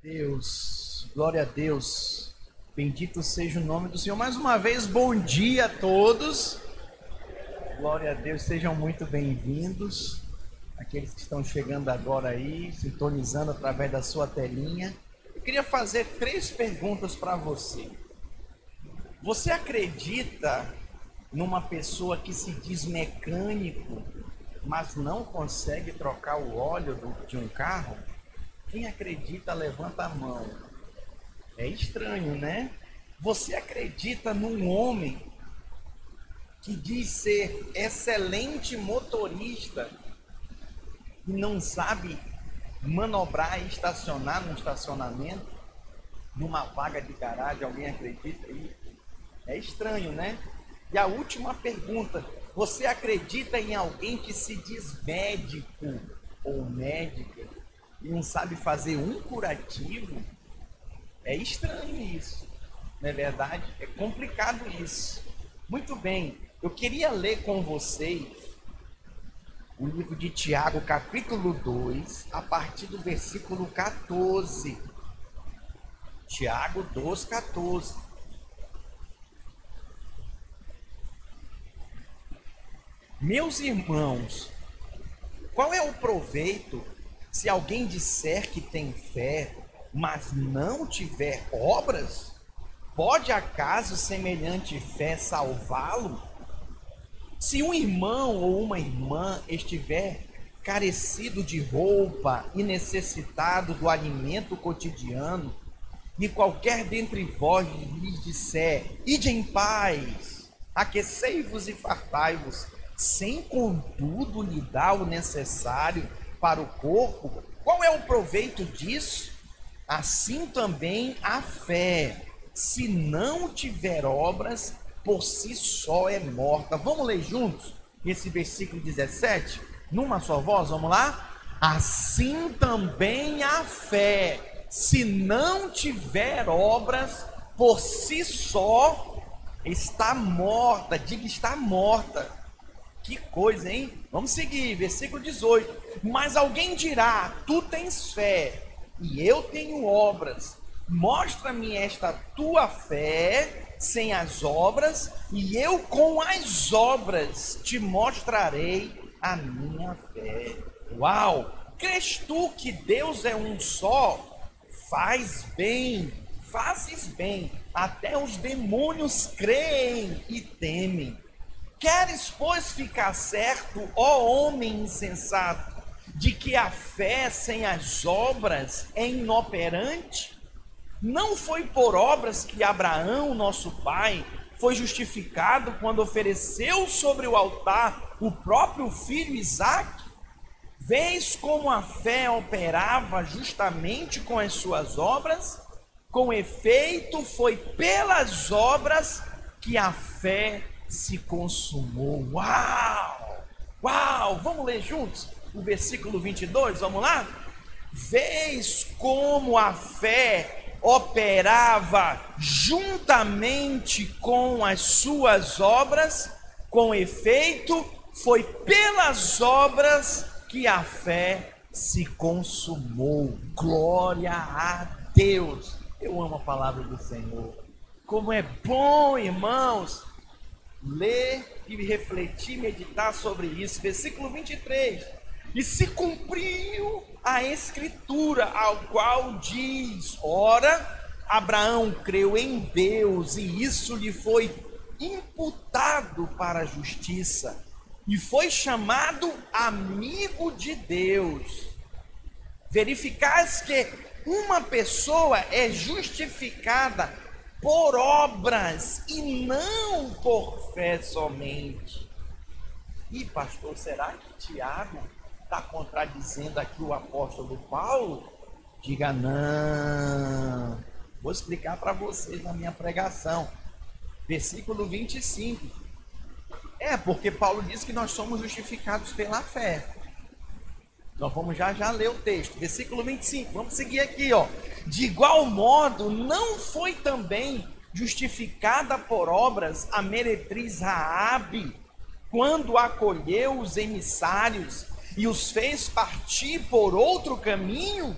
Deus, glória a Deus, bendito seja o nome do Senhor. Mais uma vez, bom dia a todos. Glória a Deus, sejam muito bem-vindos. Aqueles que estão chegando agora aí, sintonizando através da sua telinha. Eu queria fazer três perguntas para você. Você acredita numa pessoa que se diz mecânico, mas não consegue trocar o óleo de um carro? Quem acredita, levanta a mão. É estranho, né? Você acredita num homem que diz ser excelente motorista e não sabe manobrar e estacionar num estacionamento, numa vaga de garagem? Alguém acredita aí? É estranho, né? E a última pergunta: você acredita em alguém que se diz médico ou médica e não sabe fazer um curativo, é estranho isso. Não é verdade? É complicado isso. Muito bem, eu queria ler com vocês o livro de Tiago, capítulo 2, a partir do versículo 14. Tiago 2, 14. Meus irmãos, qual é o proveito se alguém disser que tem fé, mas não tiver obras, pode acaso semelhante fé salvá-lo? Se um irmão ou uma irmã estiver carecido de roupa e necessitado do alimento cotidiano, e qualquer dentre vós lhes disser: Ide em paz, aquecei-vos e fartai-vos, sem contudo lhe dar o necessário para o corpo, qual é o proveito disso? Assim também a fé, se não tiver obras, por si só é morta. Vamos ler juntos esse versículo 17? Numa só voz, vamos lá? Assim também a fé, se não tiver obras, por si só está morta. Diga, está morta. Que coisa, hein? Vamos seguir, versículo 18. Mas alguém dirá: Tu tens fé e eu tenho obras. Mostra-me esta tua fé sem as obras, e eu com as obras te mostrarei a minha fé. Uau! Crês tu que Deus é um só? Faz bem, fazes bem. Até os demônios creem e temem. Queres, pois, ficar certo, ó homem insensato, de que a fé sem as obras é inoperante? Não foi por obras que Abraão, nosso pai, foi justificado quando ofereceu sobre o altar o próprio filho Isaque? Vês como a fé operava justamente com as suas obras? Com efeito, foi pelas obras que a fé se consumou. Uau! Uau! Vamos ler juntos o versículo 22, vamos lá? Vês como a fé operava juntamente com as suas obras, com efeito, foi pelas obras que a fé se consumou. Glória a Deus. Eu amo a palavra do Senhor. Como é bom, irmãos, ler e refletir, meditar sobre isso. Versículo 23. E se cumpriu a escritura, ao qual diz: Ora, Abraão creu em Deus e isso lhe foi imputado para a justiça, e foi chamado amigo de Deus. Verificais que uma pessoa é justificada por obras e não por fé somente. E pastor, será que Tiago está contradizendo aqui o apóstolo Paulo? Diga não. Vou explicar para vocês na minha pregação. Versículo 25. É, porque Paulo diz que nós somos justificados pela fé. Nós vamos já já ler o texto, versículo 25. Vamos seguir aqui, ó. De igual modo, não foi também justificada por obras a meretriz Raabe, quando acolheu os emissários e os fez partir por outro caminho?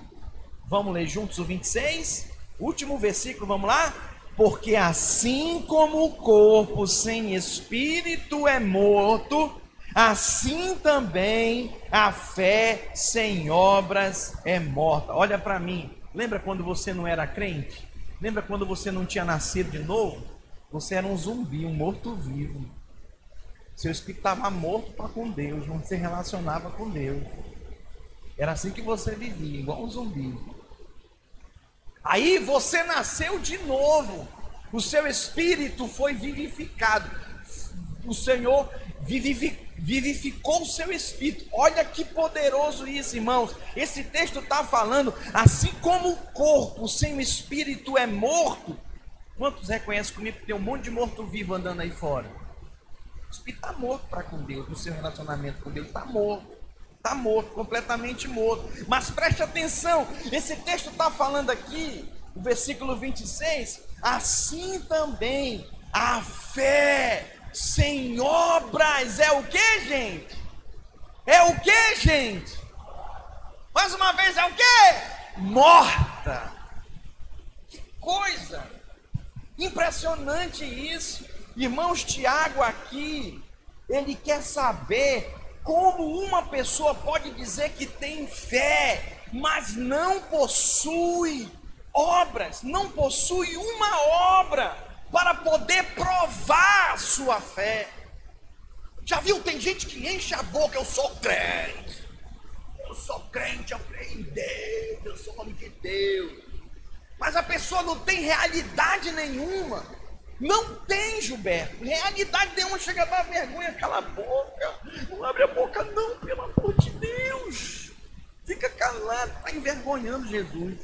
Vamos ler juntos o 26? Último versículo, vamos lá? Porque assim como o corpo sem espírito é morto, assim também a fé sem obras é morta. Olha para mim, lembra quando você não era crente? Lembra quando você não tinha nascido de novo? Você era um zumbi, um morto-vivo. Seu espírito estava morto para com Deus, não se relacionava com Deus. Era assim que você vivia, igual um zumbi. Aí você nasceu de novo. O seu espírito foi vivificado. O Senhor vivificou o seu espírito. Olha que poderoso isso, irmãos. Esse texto está falando, assim como o corpo sem o espírito é morto. Quantos reconhecem comigo que tem um monte de morto-vivo andando aí fora? O espírito está morto para com Deus, no seu relacionamento com Deus, está morto. Está morto, completamente morto. Mas preste atenção, esse texto está falando aqui, o versículo 26, assim também a fé sem obras é o que, gente? É o que, gente? Mais uma vez, é o que? Morta. Que coisa! Impressionante isso. Irmãos, Tiago aqui, ele quer saber como uma pessoa pode dizer que tem fé, mas não possui obras, não possui uma obra para poder provar a sua fé. Já viu? Tem gente que enche a boca, eu sou crente. Eu sou crente, eu creio em Deus, eu sou homem de Deus. Mas a pessoa não tem realidade nenhuma. Não tem, Gilberto. Realidade nenhuma chega a dar vergonha. Cala a boca. Não abre a boca, não, pelo amor de Deus. Fica calado. Está envergonhando Jesus.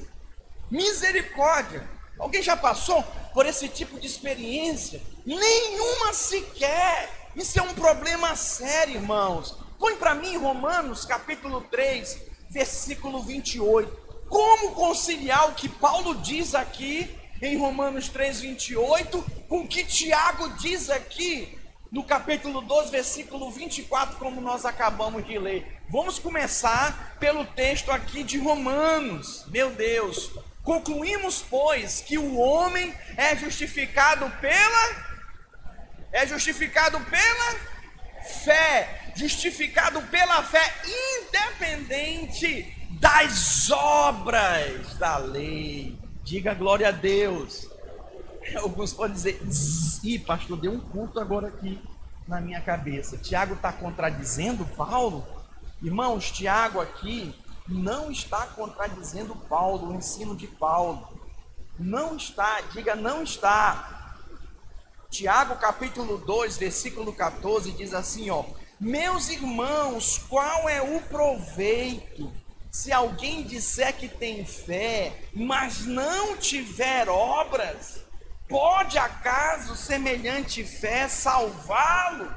Misericórdia. Alguém já passou por esse tipo de experiência? Nenhuma sequer. Isso é um problema sério, irmãos. Põe para mim Romanos capítulo 3, versículo 28. Como conciliar o que Paulo diz aqui em Romanos 3, 28, com o que Tiago diz aqui no capítulo 12, versículo 24, como nós acabamos de ler. Vamos começar pelo texto aqui de Romanos. Meu Deus. Concluímos, pois, que o homem é justificado pela é justificado pela fé, justificado pela fé independente das obras da lei. Diga glória a Deus. Alguns podem dizer, ih, pastor, deu um culto agora aqui na minha cabeça. Tiago está contradizendo Paulo? Irmãos, Tiago aqui não está contradizendo Paulo, o ensino de Paulo. Não está, diga não está. Tiago capítulo 2, versículo 14 diz assim, ó: Meus irmãos, qual é o proveito se alguém disser que tem fé, mas não tiver obras, pode acaso semelhante fé salvá-lo?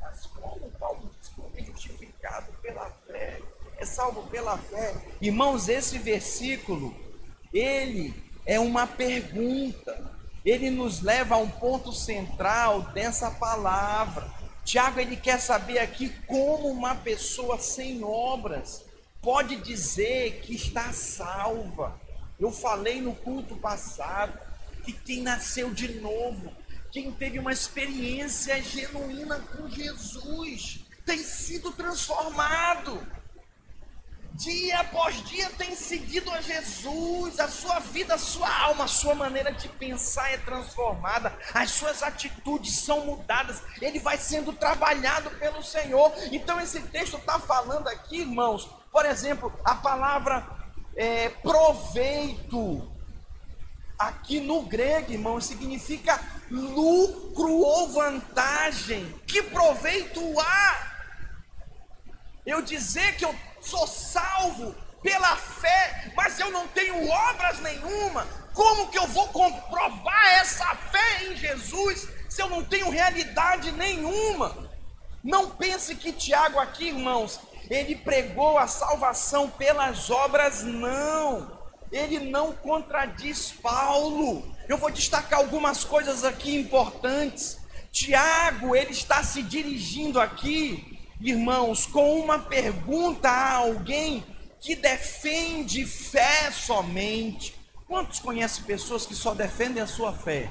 Mas como Paulo diz que é justificado pela fé, é salvo pela fé. Irmãos, esse versículo, ele é uma pergunta. Ele nos leva a um ponto central dessa palavra. Tiago ele quer saber aqui como uma pessoa sem obras pode dizer que está salva. Eu falei no culto passado que quem nasceu de novo, quem teve uma experiência genuína com Jesus, tem sido transformado. Dia após dia tem seguido a Jesus, a sua vida, a sua alma, a sua maneira de pensar é transformada, as suas atitudes são mudadas, ele vai sendo trabalhado pelo Senhor. Então, esse texto está falando aqui, irmãos, por exemplo, a palavra é, proveito, aqui no grego, irmão, significa lucro ou vantagem. Que proveito há? Eu dizer que eu sou salvo pela fé, mas eu não tenho obras nenhuma. Como que eu vou comprovar essa fé em Jesus se eu não tenho realidade nenhuma? Não pense que Tiago aqui, irmãos, ele pregou a salvação pelas obras, não. Ele não contradiz Paulo. Eu vou destacar algumas coisas aqui importantes. Tiago, ele está se dirigindo aqui, irmãos, com uma pergunta a alguém que defende fé somente. Quantos conhecem pessoas que só defendem a sua fé?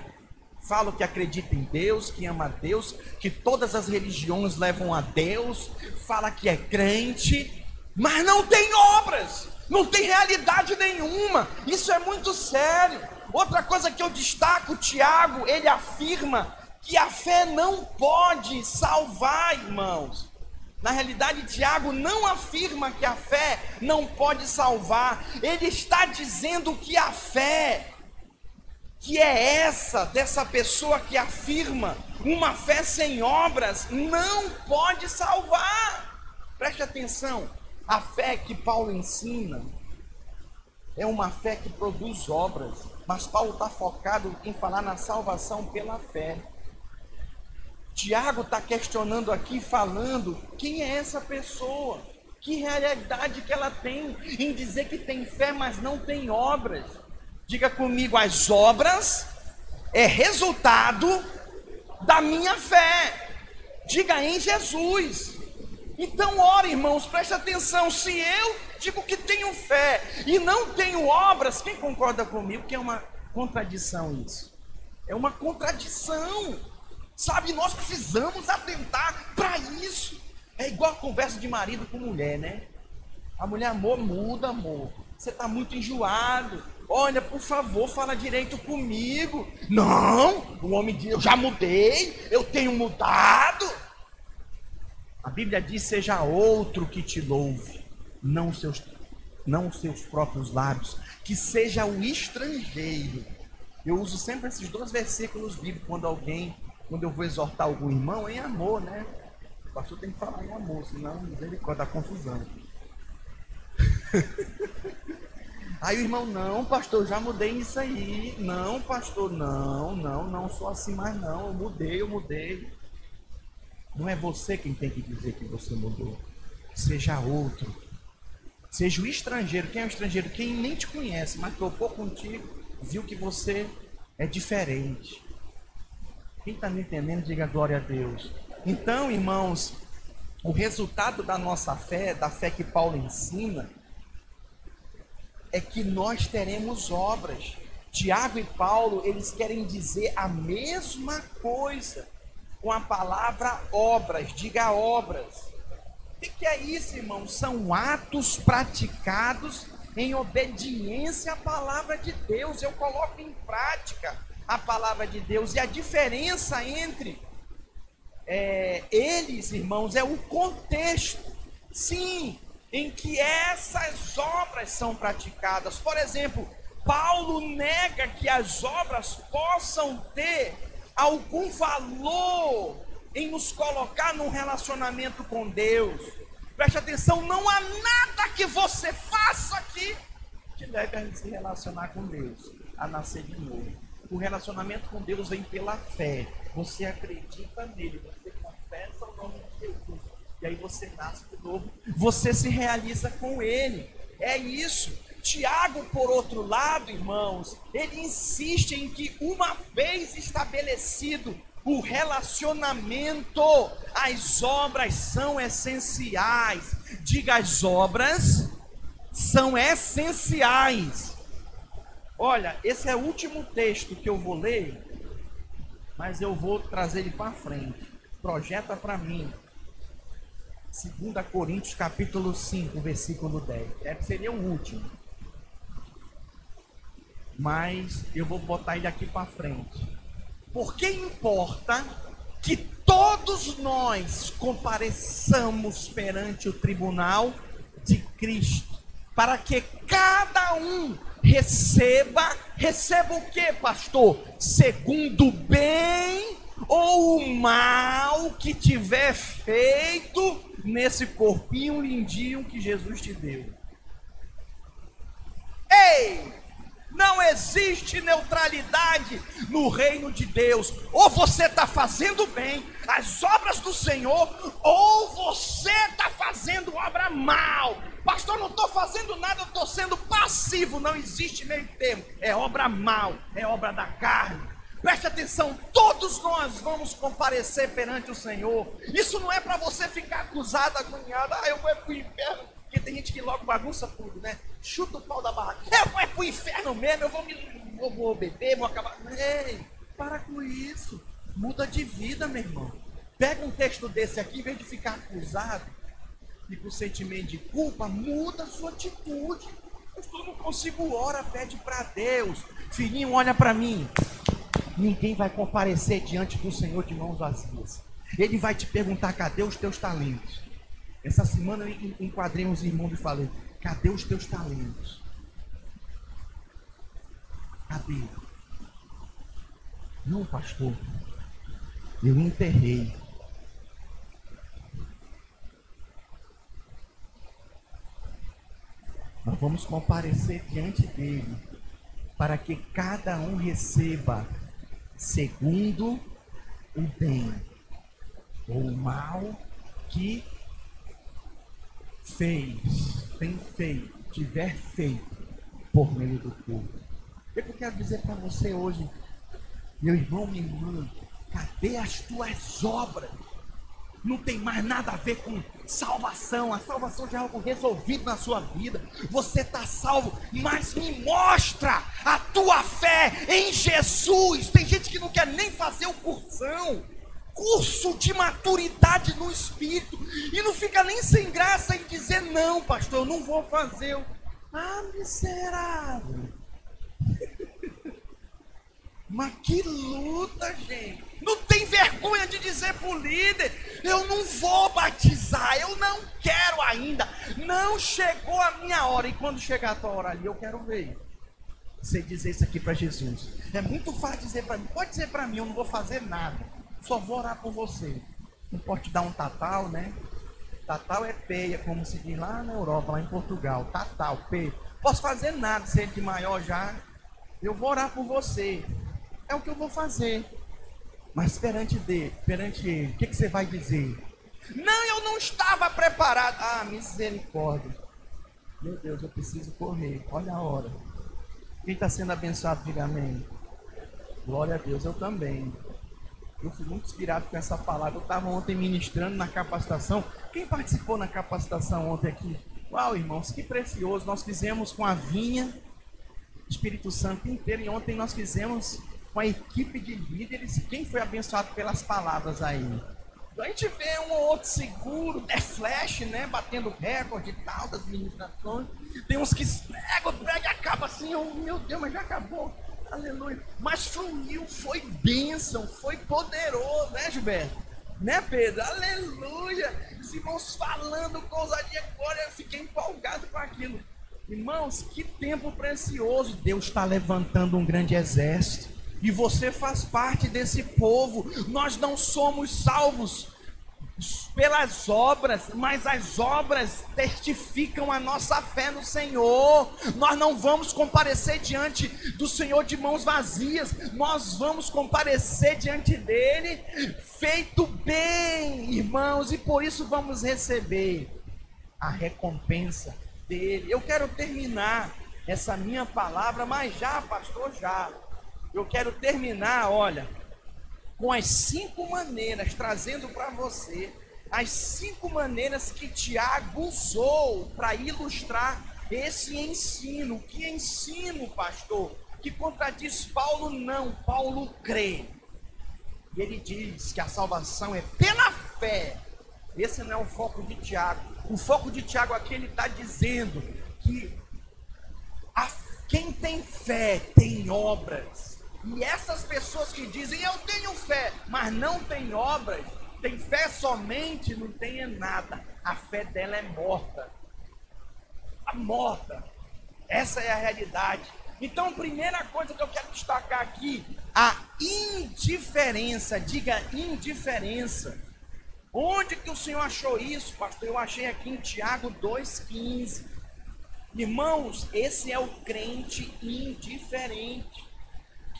Falam que acreditam em Deus, que ama a Deus, que todas as religiões levam a Deus, fala que é crente, mas não tem obras, não tem realidade nenhuma. Isso é muito sério. Outra coisa que eu destaco, Tiago, ele afirma que a fé não pode salvar, irmãos. Na realidade, Tiago não afirma que a fé não pode salvar, ele está dizendo que a fé, que é essa, dessa pessoa que afirma uma fé sem obras, não pode salvar. Preste atenção, a fé que Paulo ensina é uma fé que produz obras, mas Paulo está focado em falar na salvação pela fé. Tiago está questionando aqui, falando quem é essa pessoa, que realidade que ela tem em dizer que tem fé, mas não tem obras. Diga comigo, as obras é resultado da minha fé. Diga em Jesus. Então, ora, irmãos, preste atenção. Se eu digo que tenho fé e não tenho obras, quem concorda comigo que é uma contradição isso? É uma contradição. Sabe, nós precisamos atentar para isso. É igual a conversa de marido com mulher, né? A mulher, amor, muda, amor. Você está muito enjoado. Olha, por favor, fala direito comigo. Não, o homem diz, eu já mudei, eu tenho mudado. A Bíblia diz: seja outro que te louve, não seus, não seus próprios lábios, que seja o estrangeiro. Eu uso sempre esses dois versículos bíblicos quando alguém quando eu vou exortar algum irmão, em amor, né? O pastor tem que falar em amor, senão misericórdia, dá confusão. Aí o irmão, não, pastor, já mudei isso aí. Não, pastor, não, não, não sou assim mais não. Eu mudei, eu mudei. Não é você quem tem que dizer que você mudou. Seja outro. Seja o estrangeiro. Quem é o estrangeiro? Quem nem te conhece, mas topou contigo, viu que você é diferente. Quem está me entendendo, diga glória a Deus. Então, irmãos, o resultado da nossa fé, da fé que Paulo ensina, é que nós teremos obras. Tiago e Paulo, eles querem dizer a mesma coisa com a palavra obras. Diga obras. O que é isso, irmão? São atos praticados em obediência à palavra de Deus. Eu coloco em prática a palavra de Deus. E a diferença entre é, eles, irmãos, é o contexto, sim, em que essas obras são praticadas. Por exemplo, Paulo nega que as obras possam ter algum valor em nos colocar num relacionamento com Deus. Preste atenção, não há nada que você faça aqui que leve a se relacionar com Deus, a nascer de novo. O relacionamento com Deus vem pela fé. Você acredita nele, você confessa o nome de Jesus. E aí você nasce de novo, você se realiza com ele. É isso. Tiago, por outro lado, irmãos, ele insiste em que uma vez estabelecido o relacionamento, as obras são essenciais. Diga, as obras são essenciais. Olha, esse é o último texto que eu vou ler, mas eu vou trazer ele para frente. Projeta para mim. 2 Coríntios capítulo 5, versículo 10. É, seria o último. Mas eu vou botar ele aqui para frente. Porque importa que todos nós compareçamos perante o tribunal de Cristo, para que cada um receba, receba o que, pastor? Segundo o bem ou o mal que tiver feito nesse corpinho lindinho que Jesus te deu. Ei! Não existe neutralidade no reino de Deus. Ou você está fazendo bem as obras do Senhor, ou você está fazendo obra mal. Pastor, não estou fazendo nada, eu estou sendo passivo. Não existe meio termo. É obra mal, é obra da carne. Preste atenção, todos nós vamos comparecer perante o Senhor. Isso não é para você ficar acusado, agoniado. Ah, eu vou para o inferno. Porque tem gente que logo bagunça tudo, né? Chuta o pau da barraca. Eu vou é pro inferno mesmo, eu vou, me, vou, vou beber, vou acabar. Ei, para com isso. Muda de vida, meu irmão. Pega um texto desse aqui, em vez de ficar acusado e com sentimento de culpa, muda a sua atitude. Eu não consigo ora, pede para Deus. Filhinho, olha para mim. Ninguém vai comparecer diante do Senhor de mãos vazias. Ele vai te perguntar: cadê os teus talentos? Essa semana eu enquadrei uns irmãos e falei: cadê os teus talentos? Cadê? Não, pastor. Eu enterrei. Nós vamos comparecer diante dele para que cada um receba segundo o bem ou o mal que fez, tem feito, tiver feito por meio do povo. O que eu quero dizer para você hoje, meu irmão, minha irmã, cadê as tuas obras? Não tem mais nada a ver com salvação. A salvação já é algo resolvido na sua vida. Você está salvo, mas me mostra a tua fé em Jesus. Tem gente que não quer nem fazer o cursão curso de maturidade no espírito e não fica nem sem graça em dizer não, pastor, eu não vou fazer. Ah, miserável. Mas que luta, gente. Não tem vergonha de dizer para o líder: eu não vou batizar, eu não quero ainda. Não chegou a minha hora. E quando chegar a tua hora ali, eu quero ver. Você dizer isso aqui para Jesus. É muito fácil dizer para mim. Pode dizer para mim, eu não vou fazer nada. Só vou orar por você. Não pode te dar um tatal, né? Tatal é peia, como se diz lá na Europa, lá em Portugal. Tatal, peia. Posso fazer nada, ser de maior já. Eu vou orar por você. É o que eu vou fazer. Mas perante, de, perante ele, o que, que você vai dizer? Não, eu não estava preparado. Ah, misericórdia. Meu Deus, eu preciso correr. Olha a hora. Quem está sendo abençoado, diga amém. Glória a Deus, eu também. Eu fui muito inspirado com essa palavra. Eu estava ontem ministrando na capacitação. Quem participou na capacitação ontem aqui? Uau, irmãos, que precioso. Nós fizemos com a vinha, Espírito Santo inteiro. E ontem nós fizemos com a equipe de líderes. Quem foi abençoado pelas palavras aí? Então a gente vê um ou outro seguro, é flash, né? Batendo recorde e tal das ministrações. Tem uns que pegam, pega e acaba assim, oh, meu Deus, mas já acabou. Aleluia. Mas fluiu, foi bênção, foi poderoso, né, Gilberto? Né, Pedro? Aleluia. Os irmãos falando ousadia agora, eu fiquei empolgado com aquilo. Irmãos, que tempo precioso. Deus está levantando um grande exército. E você faz parte desse povo. Nós não somos salvos pelas obras, mas as obras testificam a nossa fé no Senhor. Nós não vamos comparecer diante do Senhor de mãos vazias, nós vamos comparecer diante dele feito bem, irmãos, e por isso vamos receber a recompensa dele. Eu quero terminar essa minha palavra, mas já, pastor, já. Eu quero terminar, olha, com as cinco maneiras, trazendo para você as cinco maneiras que Tiago usou para ilustrar esse ensino. Que ensino, pastor? Que contradiz Paulo? Não, Paulo crê. E ele diz que a salvação é pela fé. Esse não é o foco de Tiago. O foco de Tiago aqui ele está dizendo que a, quem tem fé tem obras. E essas pessoas que dizem eu tenho fé, mas não tem obras, tem fé somente, não tem nada. A fé dela é morta. A morta. Essa é a realidade. Então, primeira coisa que eu quero destacar aqui, a indiferença. Diga indiferença. Onde que o Senhor achou isso, pastor? Eu achei aqui em Tiago 2,15. Irmãos, esse é o crente indiferente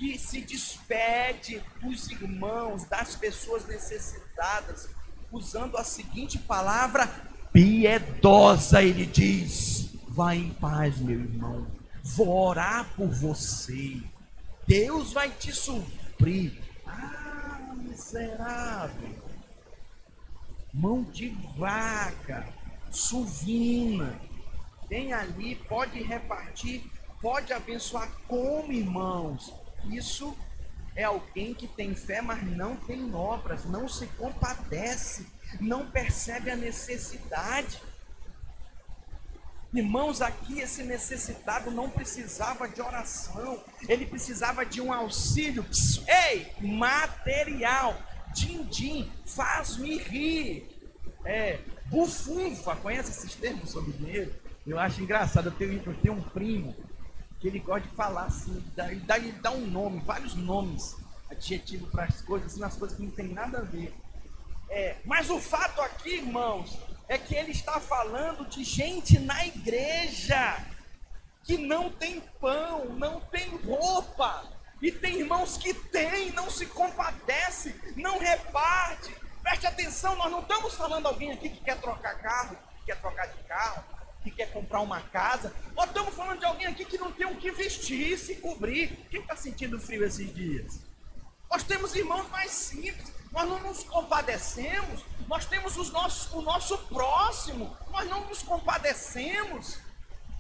que se despede dos irmãos, das pessoas necessitadas, usando a seguinte palavra piedosa, ele diz: Vai em paz, meu irmão, vou orar por você, Deus vai te suprir. Ah, miserável, mão de vaca, Suvina. Tem ali, pode repartir, pode abençoar como, irmãos? Isso é alguém que tem fé, mas não tem obras, não se compadece, não percebe a necessidade. Irmãos, aqui esse necessitado não precisava de oração, ele precisava de um auxílio, ei, material. Din-din, faz-me rir. É, bufunfa, conhece esses termos sobre dinheiro? Eu acho engraçado, eu tenho, eu tenho um primo que ele gosta de falar assim, dá, dá, dá um nome, vários nomes, adjetivo para as coisas, assim, nas coisas que não tem nada a ver. É, mas o fato aqui, irmãos, é que ele está falando de gente na igreja que não tem pão, não tem roupa, e tem irmãos que tem, não se compadece, não reparte. Preste atenção, nós não estamos falando alguém aqui que quer trocar carro, que quer trocar de carro, que quer comprar uma casa. Nós estamos falando de alguém aqui que não tem o que vestir, se cobrir. Quem está sentindo frio esses dias? Nós temos irmãos mais simples, nós não nos compadecemos, nós temos os nossos, o nosso próximo, nós não nos compadecemos.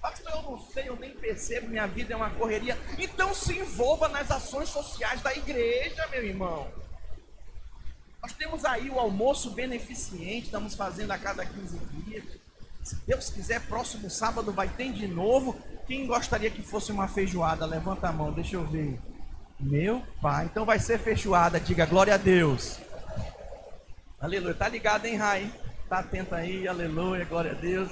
Pastor, eu não sei, eu nem percebo, minha vida é uma correria. Então se envolva nas ações sociais da igreja, meu irmão. Nós temos aí o almoço beneficente, estamos fazendo a cada 15 dias. Se Deus quiser, próximo sábado vai ter de novo. Quem gostaria que fosse uma feijoada? Levanta a mão, deixa eu ver. Meu pai, então vai ser feijoada, diga glória a Deus. Aleluia, tá ligado, hein, Rai? Tá atento aí, aleluia, glória a Deus.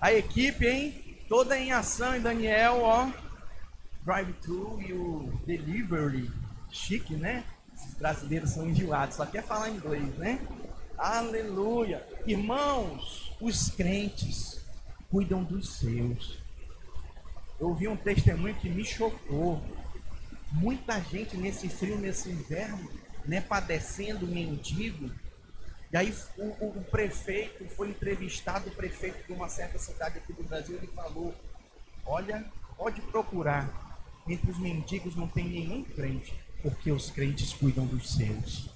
A equipe, hein? toda em ação em Daniel, ó. Drive-thru e o delivery. Chique, né? Os brasileiros são enjoados, só quer falar inglês, né? Aleluia. Irmãos, os crentes cuidam dos seus. Eu ouvi um testemunho que me chocou. Muita gente nesse frio, nesse inverno, né, padecendo mendigo, e aí o, o, o, prefeito foi entrevistado, o prefeito de uma certa cidade aqui do Brasil, ele falou: olha, pode procurar. Entre os mendigos não tem nenhum crente, porque os crentes cuidam dos seus.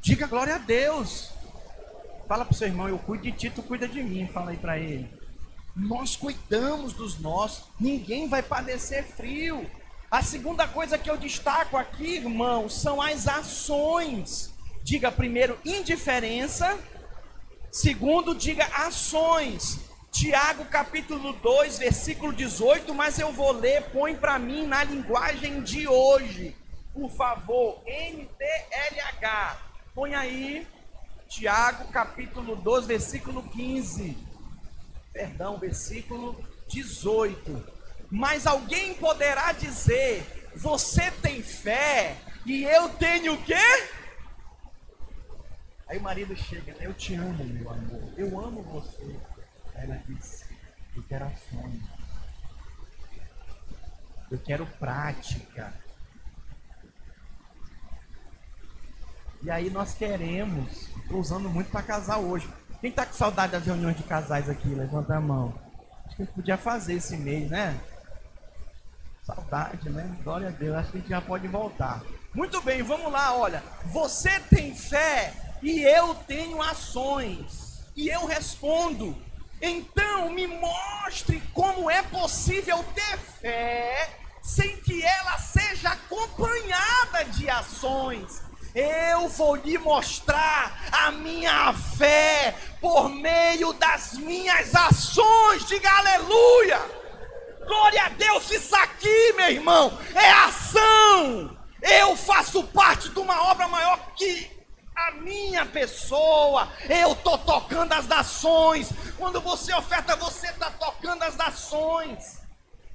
Diga glória a Deus. Fala para o seu irmão, eu cuido de ti, tu cuida de mim. Fala aí para ele. Nós cuidamos dos nossos, ninguém vai padecer frio. A segunda coisa que eu destaco aqui, irmão, são as ações. Diga primeiro indiferença, segundo diga ações. Tiago capítulo 2, versículo 18, mas eu vou ler, põe para mim na linguagem de hoje. Por favor, NTLH. Põe aí Tiago capítulo 2, versículo 15. Perdão, versículo 18. Mas alguém poderá dizer: Você tem fé e eu tenho o quê? Aí o marido chega, eu te amo, meu amor, eu amo você. Ela diz, eu quero ações. Eu quero prática. E aí nós queremos, estou usando muito para casar hoje. Quem está com saudade das reuniões de casais aqui? Levanta a mão. Acho que a gente podia fazer esse mês, né? Saudade, né? Glória a Deus. Acho que a gente já pode voltar. Muito bem, vamos lá, olha. Você tem fé e eu tenho ações. E eu respondo: então me mostre como é possível ter fé sem que ela seja acompanhada de ações. Eu vou lhe mostrar a minha fé por meio das minhas ações. Diga aleluia! Glória a Deus, isso aqui, meu irmão, é ação. Eu faço parte de uma obra maior que a minha pessoa, eu estou tocando as nações. Quando você oferta, você está tocando as nações.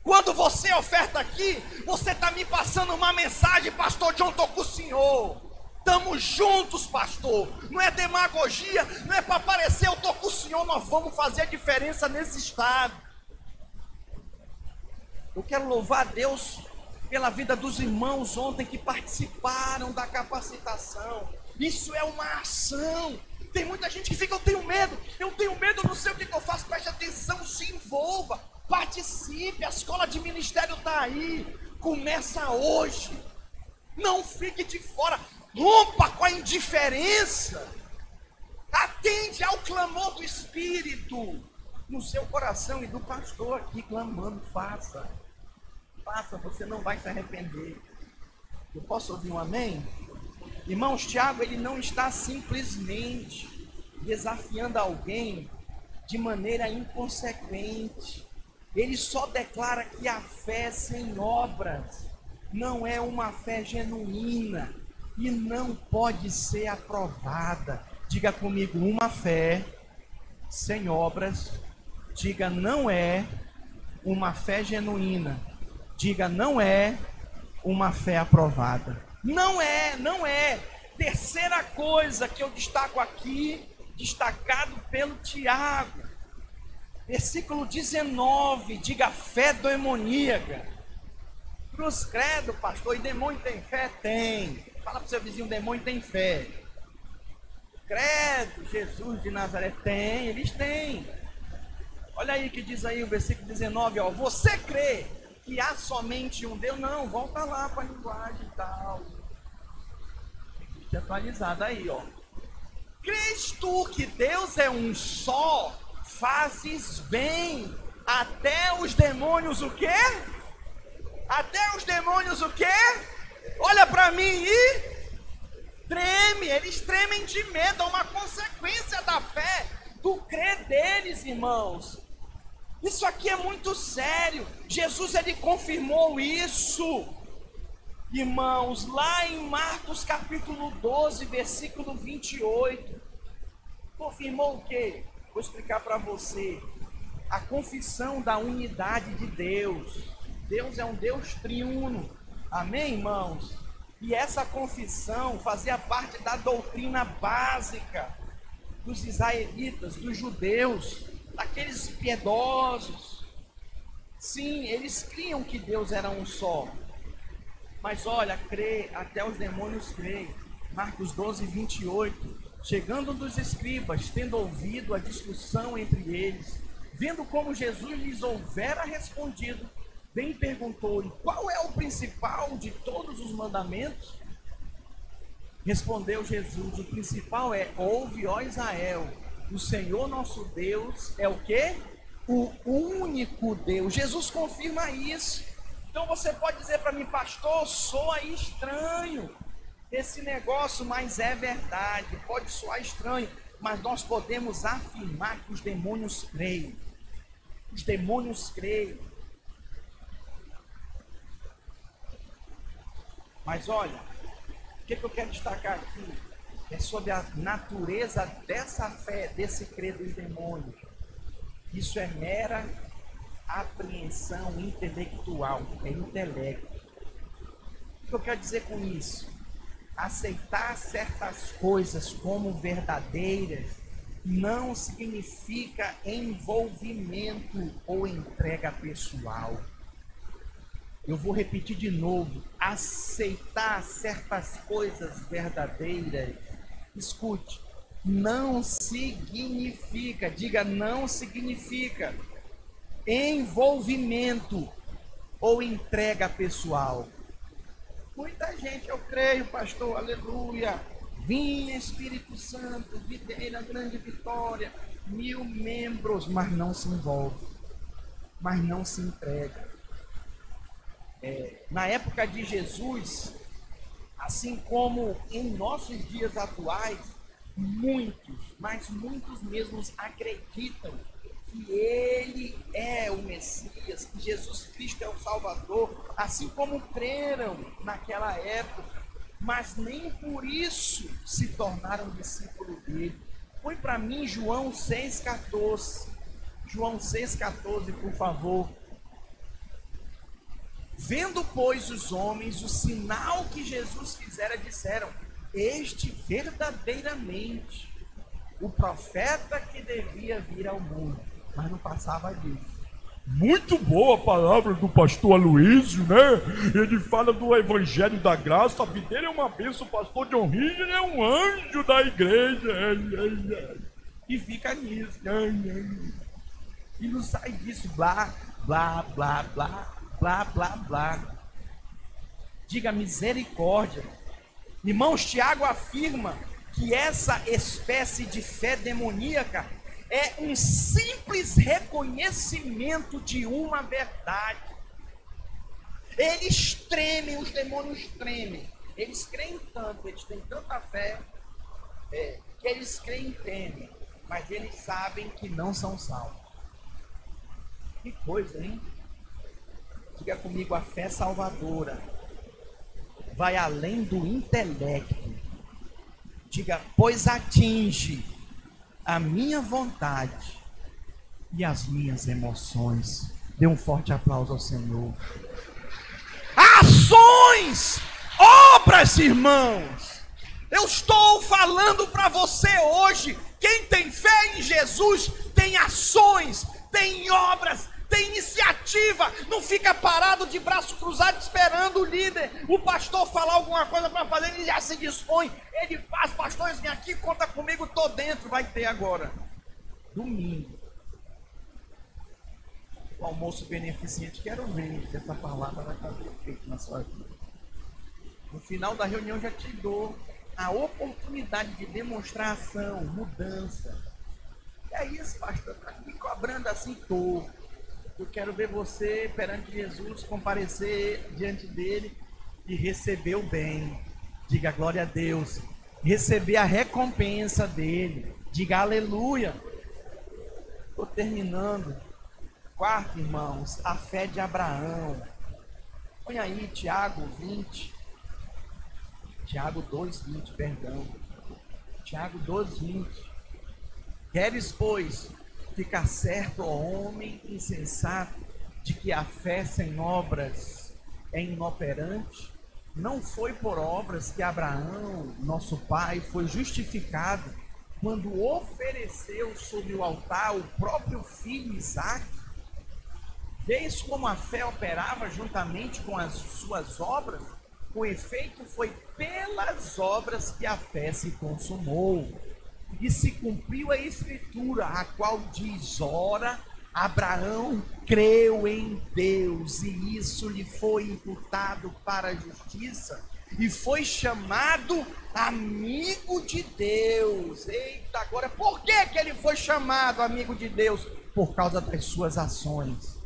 Quando você oferta aqui, você está me passando uma mensagem, pastor John, estou com o senhor. Estamos juntos, pastor. Não é demagogia, não é para aparecer, eu estou com o senhor, nós vamos fazer a diferença nesse estado. Eu quero louvar a Deus pela vida dos irmãos ontem que participaram da capacitação. Isso é uma ação. Tem muita gente que fica, eu tenho medo, eu tenho medo, eu não sei o que, eu faço. Preste atenção, se envolva, participe. A escola de ministério está aí. Começa hoje. Não fique de fora. Rompa com a indiferença. Atende ao clamor do Espírito no seu coração e do pastor aqui clamando: faça, faça, você não vai se arrepender. Eu posso ouvir um amém? Irmãos, Tiago, ele não está simplesmente desafiando alguém de maneira inconsequente. Ele só declara que a fé sem obras não é uma fé genuína e não pode ser aprovada. Diga comigo, uma fé sem obras. Diga, não é uma fé genuína. Diga, não é uma fé aprovada. Não é, não é. Terceira coisa que eu destaco aqui, destacado pelo Tiago. Versículo 19, diga fé demoníaca. Cruz credo, pastor, e demônio tem fé? Tem. Fala para o seu vizinho, demônio tem fé. Credo, Jesus de Nazaré tem, eles têm. Olha aí que diz aí o versículo 19, ó. Você crê que há somente um Deus? Não, volta lá para a linguagem e tal atualizada aí, ó. Crês tu que Deus é um só, fazes bem. Até os demônios o quê? Até os demônios o quê? Olha para mim e treme, eles tremem de medo, é uma consequência da fé, do crer deles, irmãos. Isso aqui é muito sério. Jesus ele confirmou isso. Irmãos, lá em Marcos capítulo 12, versículo 28, confirmou o quê? Vou explicar para você. A confissão da unidade de Deus. Deus é um Deus triuno. Amém, irmãos? E essa confissão fazia parte da doutrina básica dos israelitas, dos judeus, daqueles piedosos. Sim, eles criam que Deus era um só. Mas olha, crê, até os demônios creem. Marcos 12, 28. Chegando dos escribas, tendo ouvido a discussão entre eles, vendo como Jesus lhes houvera respondido, bem perguntou-lhe: Qual é o principal de todos os mandamentos? Respondeu Jesus: O principal é: Ouve, ó Israel, o Senhor nosso Deus é o que? O único Deus. Jesus confirma isso. Então você pode dizer para mim, pastor, soa estranho esse negócio, mas é verdade. Pode soar estranho, mas nós podemos afirmar que os demônios creem. Os demônios creem. Mas olha, o que, que eu quero destacar aqui é sobre a natureza dessa fé, desse crer dos demônios. Isso é mera apreensão intelectual, é intelecto. O que eu quero dizer com isso? Aceitar certas coisas como verdadeiras não significa envolvimento ou entrega pessoal. Eu vou repetir de novo: aceitar certas coisas verdadeiras, escute, não significa, diga, não significa envolvimento ou entrega pessoal. Muita gente, eu creio, pastor, aleluia. Vim Espírito Santo, videira, grande vitória, mil membros, mas não se envolve, mas não se entrega. É, na época de Jesus, assim como em nossos dias atuais, muitos, mas muitos mesmos acreditam que ele é o Messias, que Jesus Cristo é o Salvador, assim como creram naquela época, mas nem por isso se tornaram discípulos dele. Põe para mim João 6,14. João 6,14, por favor. Vendo, pois, os homens o sinal que Jesus fizera, disseram: Este verdadeiramente o profeta que devia vir ao mundo mas não passava disso. Muito boa a palavra do pastor Aloysio, né? Ele fala do evangelho da graça, a vida dele é uma bênção, o pastor John Ridge é um anjo da igreja. E fica nisso. E não sai disso, blá, blá, blá, blá, blá, blá, blá. Diga misericórdia. Irmãos, Tiago afirma que essa espécie de fé demoníaca é um simples reconhecimento de uma verdade. Eles tremem, os demônios tremem. Eles creem tanto, eles têm tanta fé, é, que eles creem e temem, mas eles sabem que não são salvos. Que coisa, hein? Diga comigo, a fé salvadora vai além do intelecto. Diga, pois atinge a minha vontade e as minhas emoções. Dê um forte aplauso ao Senhor. Ações, obras, irmãos. Eu estou falando para você hoje. Quem tem fé em Jesus tem ações, tem obras, tem iniciativa, não fica parado de braço cruzado esperando o líder, o pastor falar alguma coisa para fazer, ele já se dispõe, ele faz, pastores, vem aqui, conta comigo, tô dentro, vai ter agora. Domingo. O almoço beneficente, quero ver se essa palavra vai fazer efeito na sua vida. No final da reunião já te dou a oportunidade de demonstrar ação, mudança. E aí, esse pastor está me cobrando assim, tô. Eu quero ver você perante Jesus, comparecer diante dele e receber o bem. Diga glória a Deus. Receber a recompensa dele. Diga aleluia. Estou terminando. Quarto, irmãos, a fé de Abraão. Põe aí Tiago 20. Tiago 2, 20, perdão. Tiago 2, 20. Queres, pois, ficar certo, ó homem insensato, de que a fé sem obras é inoperante? Não foi por obras que Abraão, nosso pai, foi justificado quando ofereceu sobre o altar o próprio filho Isaac? Vês como a fé operava juntamente com as suas obras? O efeito foi pelas obras que a fé se consumou e se cumpriu a escritura, a qual diz: ora, Abraão creu em Deus e isso lhe foi imputado para a justiça e foi chamado amigo de Deus. Eita, agora, por que, que ele foi chamado amigo de Deus? Por causa das suas ações.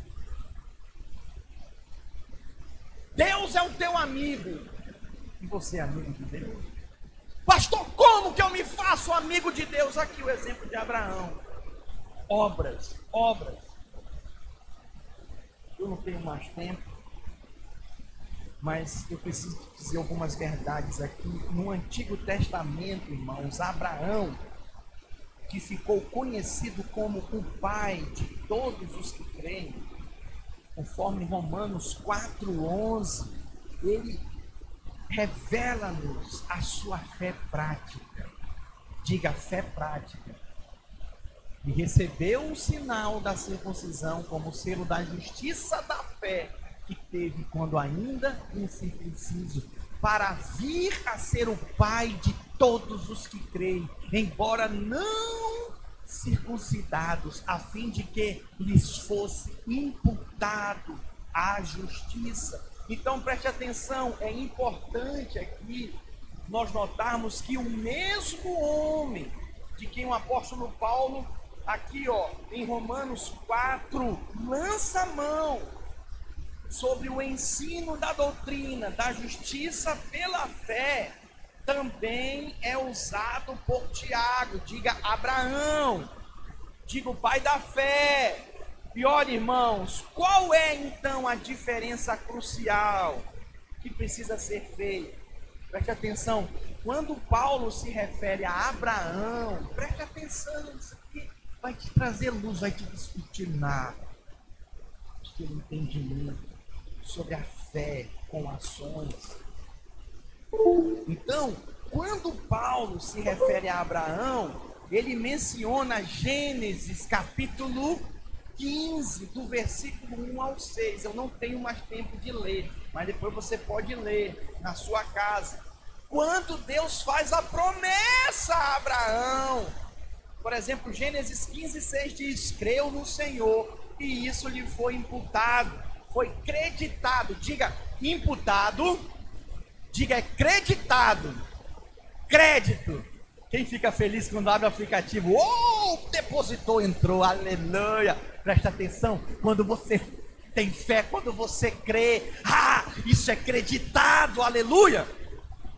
Deus é o teu amigo e você é amigo de Deus. Pastor, como me faço amigo de Deus? Aqui o exemplo de Abraão. Obras, obras. Eu não tenho mais tempo, mas eu preciso dizer algumas verdades aqui. No Antigo Testamento, irmãos, Abraão, que ficou conhecido como o pai de todos os que creem, conforme Romanos 4:11, ele revela-nos a sua fé prática. Diga fé prática. E recebeu o sinal da circuncisão como selo da justiça da fé que teve quando ainda incircunciso, para vir a ser o pai de todos os que creem, embora não circuncidados, a fim de que lhes fosse imputado a justiça. Então preste atenção, é importante aqui nós notarmos que o mesmo homem de quem o apóstolo Paulo, aqui ó, em Romanos 4, lança mão sobre o ensino da doutrina, da justiça pela fé, também é usado por Tiago, diga Abraão, diga o pai da fé, e olha, irmãos, qual é então a diferença crucial que precisa ser feita? Preste atenção, quando Paulo se refere a Abraão, preste atenção, isso aqui vai te trazer luz, vai te discutir nada, ter entendimento sobre a fé com ações. Então, quando Paulo se refere a Abraão, ele menciona Gênesis capítulo 15, do versículo 1 ao 6. Eu não tenho mais tempo de ler, mas depois você pode ler na sua casa. Quando Deus faz a promessa a Abraão, por exemplo, Gênesis 15, 6 diz: Creu no Senhor e isso lhe foi imputado, foi creditado. Diga imputado, diga creditado, crédito. Quem fica feliz quando abre o aplicativo? Oh, o depositor entrou, aleluia. Presta atenção, quando você tem fé, quando você crê, ah, isso é acreditado, aleluia.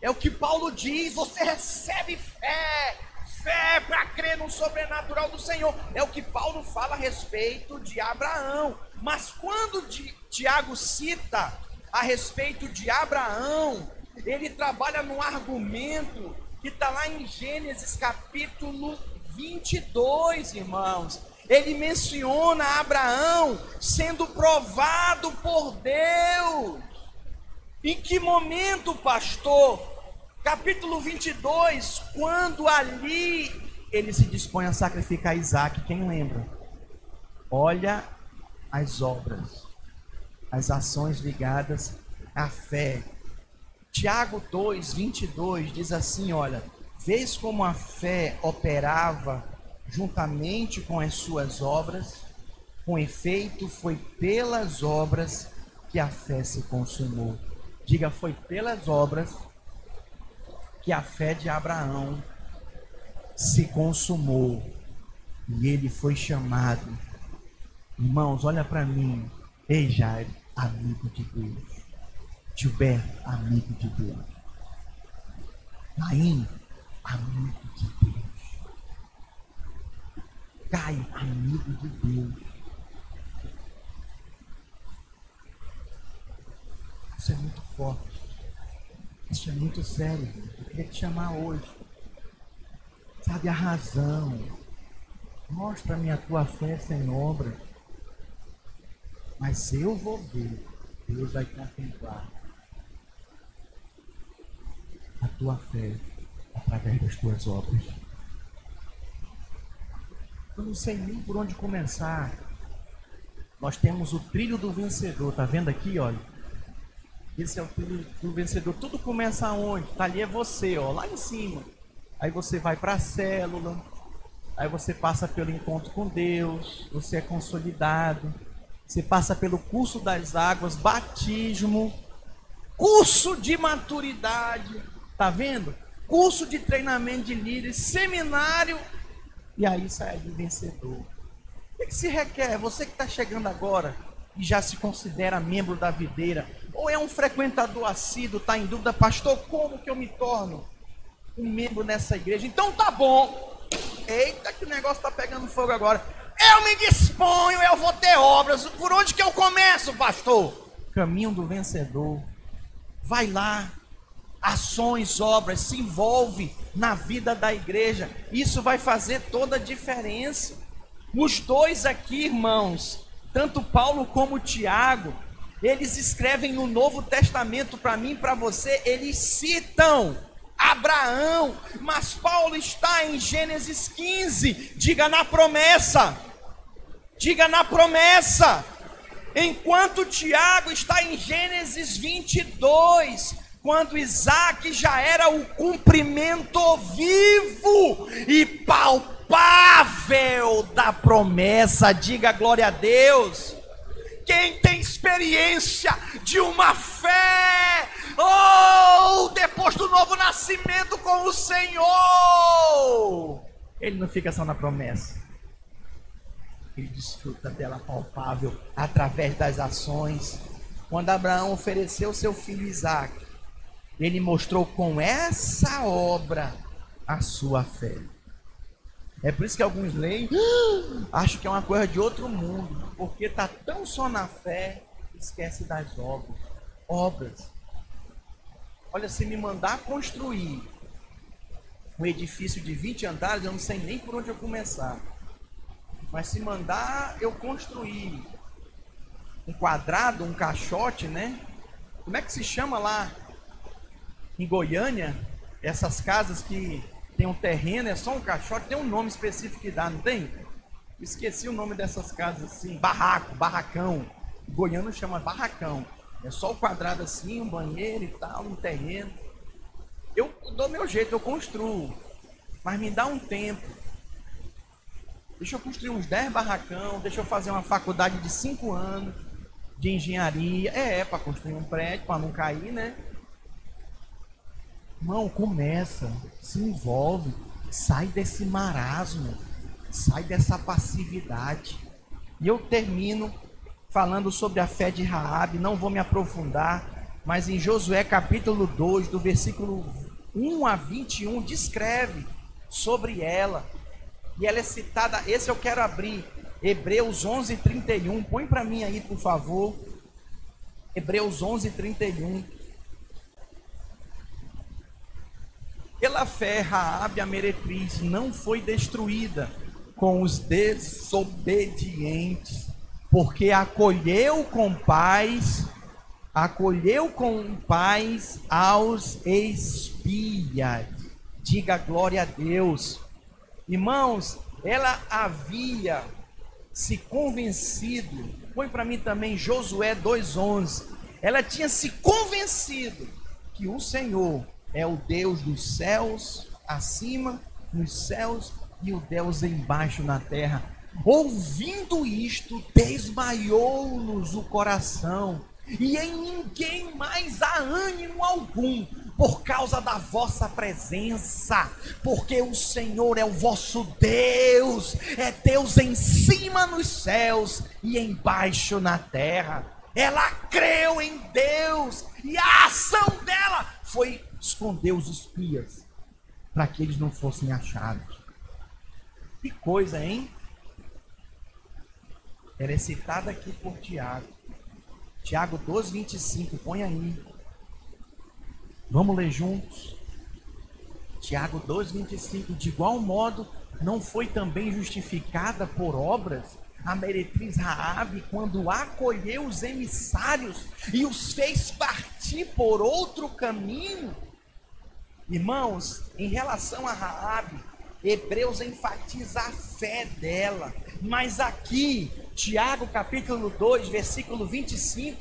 É o que Paulo diz, você recebe fé, fé para crer no sobrenatural do Senhor. É o que Paulo fala a respeito de Abraão. Mas quando Tiago cita a respeito de Abraão, ele trabalha num argumento que está lá em Gênesis capítulo 22, irmãos. Ele menciona Abraão sendo provado por Deus. Em que momento, pastor? Capítulo 22, quando ali ele se dispõe a sacrificar Isaac, quem lembra? Olha as obras, as ações ligadas à fé Tiago 2, 22 diz assim: Olha, vês como a fé operava juntamente com as suas obras, com efeito foi pelas obras que a fé se consumou. Diga, foi pelas obras que a fé de Abraão se consumou e ele foi chamado. Irmãos, olha para mim, ei Jair, amigo de Deus. Gilberto, amigo de Deus. Naim, amigo de Deus. Caio, amigo de Deus. Isso é muito forte. Isso é muito sério. Eu queria te chamar hoje. Sabe a razão. Mostra-me a tua fé sem obra. Mas eu vou ver, Deus vai contemplar a tua fé através das tuas obras. Eu não sei nem por onde começar. Nós temos o trilho do vencedor, tá vendo aqui, olha? Esse é o trilho do vencedor. Tudo começa aonde? Tá ali é você, ó, lá em cima. Aí você vai para a célula, aí você passa pelo encontro com Deus, você é consolidado, você passa pelo curso das águas, batismo, curso de maturidade, Tá vendo? Curso de treinamento de líderes, seminário, e aí sai de vencedor. O que, que se requer? Você que está chegando agora e já se considera membro da videira, ou é um frequentador assíduo, está em dúvida, pastor, como que eu me torno um membro nessa igreja? Então tá bom. Eita, que o negócio está pegando fogo agora. Eu me disponho, eu vou ter obras. Por onde que eu começo, pastor? Caminho do vencedor. Vai lá, ações, obras, se envolve na vida da igreja. Isso vai fazer toda a diferença. Os dois aqui, irmãos, tanto Paulo como Tiago, eles escrevem no Novo Testamento para mim para você, eles citam Abraão, mas Paulo está em Gênesis 15, diga na promessa, diga na promessa, enquanto Tiago está em Gênesis 22, quando Isaac já era o cumprimento vivo e palpável da promessa, diga glória a Deus. Quem tem experiência de uma fé, ou oh, depois do novo nascimento com o Senhor, ele não fica só na promessa, ele desfruta dela palpável através das ações. Quando Abraão ofereceu seu filho Isaac, ele mostrou com essa obra a sua fé. É por isso que alguns leem, acham que é uma coisa de outro mundo, porque está tão só na fé, esquece das obras. Obras. Olha, se me mandar construir um edifício de 20 andares, eu não sei nem por onde eu começar. Mas se mandar eu construir um quadrado, um caixote, né? Como é que se chama lá em Goiânia, essas casas que tem um terreno, é só um caixote, tem um nome específico que dá, não tem? Esqueci o nome dessas casas assim, barraco, barracão. Goiano chama barracão. É só o quadrado assim, um banheiro e tal, um terreno. Eu dou meu jeito, eu construo. Mas me dá um tempo. Deixa eu construir uns 10 barracão, deixa eu fazer uma faculdade de 5 anos de engenharia. É, é para construir um prédio, para não cair, né? Irmão, começa, se envolve. sai desse marasmo, sai dessa passividade. E eu termino falando sobre a fé de Raabe, não vou me aprofundar, mas em Josué capítulo 2, do versículo 1 a 21, descreve sobre ela. E ela é citada, esse eu quero abrir, Hebreus 11, 31. Põe para mim aí, por favor. Hebreus 11, 31. Pela fé, Raabe, a meretriz, não foi destruída com os desobedientes, porque acolheu com paz, acolheu com paz aos espias. Diga glória a Deus. Irmãos, ela havia se convencido, põe para mim também Josué 2,11. Ela tinha se convencido que o Senhor é o Deus dos céus acima, nos céus, e o Deus embaixo na terra. Ouvindo isto, desmaiou-nos o coração, e em ninguém mais há ânimo algum, por causa da vossa presença, porque o Senhor é o vosso Deus, é Deus em cima nos céus e embaixo na terra. Ela creu em Deus e a ação dela foi esconder os espias para que eles não fossem achados. Que coisa, hein? Ela é citada aqui por Tiago. Tiago 12, 25, põe aí. Vamos ler juntos. Tiago 2, 25. De igual modo, não foi também justificada por obras a meretriz Raabe quando acolheu os emissários e os fez partir por outro caminho? Irmãos, em relação a Raabe, Hebreus enfatiza a fé dela. Mas aqui, Tiago capítulo 2, versículo 25,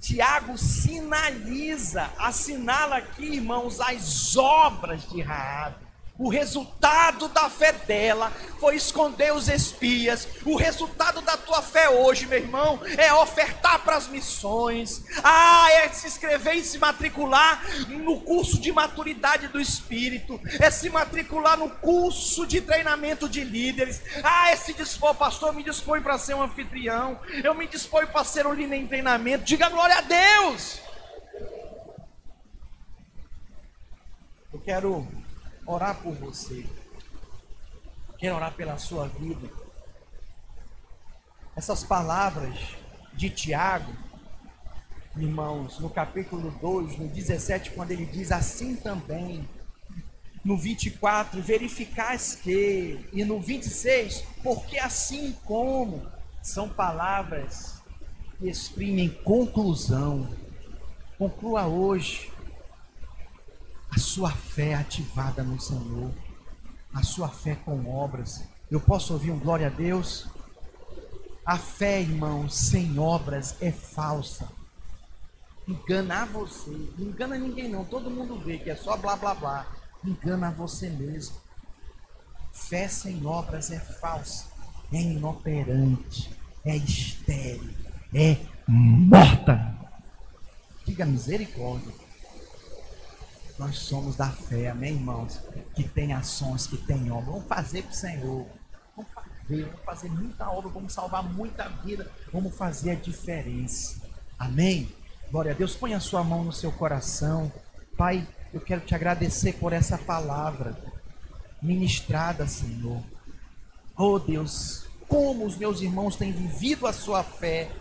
Tiago sinaliza, assinala aqui, irmãos, as obras de Raabe. O resultado da fé dela foi esconder os espias. O resultado da tua fé hoje, meu irmão, é ofertar para as missões. Ah, é se inscrever e se matricular no curso de maturidade do Espírito. É se matricular no curso de treinamento de líderes. Ah, é se dispor, pastor, me dispõe para ser um anfitrião. Eu me disponho para ser um líder em treinamento. Diga glória a Deus. Eu quero orar por você. Quero orar pela sua vida. Essas palavras de Tiago, irmãos, no capítulo 2, no 17, quando ele diz assim também, no 24, verificais que, e no 26, porque assim como, são palavras que exprimem conclusão. Conclua hoje a sua fé ativada no Senhor, a sua fé com obras. Eu posso ouvir um glória a Deus? A fé, irmão, sem obras é falsa. Enganar você, não engana ninguém não, todo mundo vê que é só blá blá blá. Engana você mesmo. Fé sem obras é falsa, é inoperante, é estéril, é morta. Diga misericórdia. Nós somos da fé, amém, irmãos? Que tem ações, que tem obra. Vamos fazer para o Senhor. Vamos fazer, vamos fazer muita obra, vamos salvar muita vida, vamos fazer a diferença. Amém? Glória a Deus. Põe a sua mão no seu coração. Pai, eu quero te agradecer por essa palavra ministrada, Senhor. Oh Deus, como os meus irmãos têm vivido a sua fé.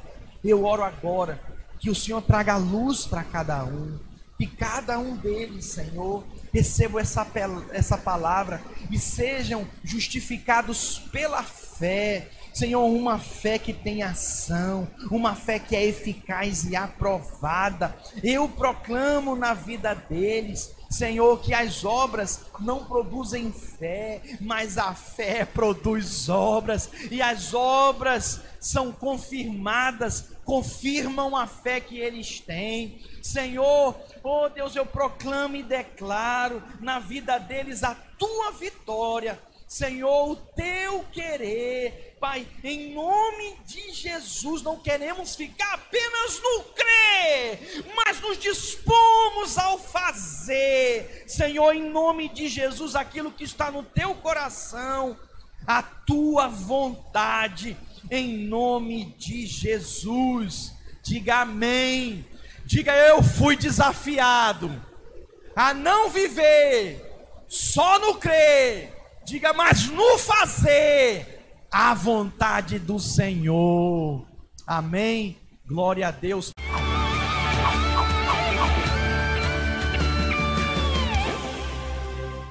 Eu oro agora que o Senhor traga luz para cada um que cada um deles, Senhor, recebam essa, essa palavra e sejam justificados pela fé. Senhor, uma fé que tem ação, uma fé que é eficaz e aprovada. Eu proclamo na vida deles, Senhor, que as obras não produzem fé, mas a fé produz obras, e as obras são confirmadas, confirmam a fé que eles têm. Senhor, oh Deus, eu proclamo e declaro na vida deles a tua vitória. Senhor, o teu querer, Pai, em nome de Jesus, não queremos ficar apenas no crer, mas nos dispomos ao fazer Senhor, em nome de Jesus, aquilo que está no teu coração, a tua vontade, em nome de Jesus. Diga amém. Diga eu fui desafiado a não viver só no crer. Diga, mas no fazer a vontade do Senhor. Amém. Glória a Deus.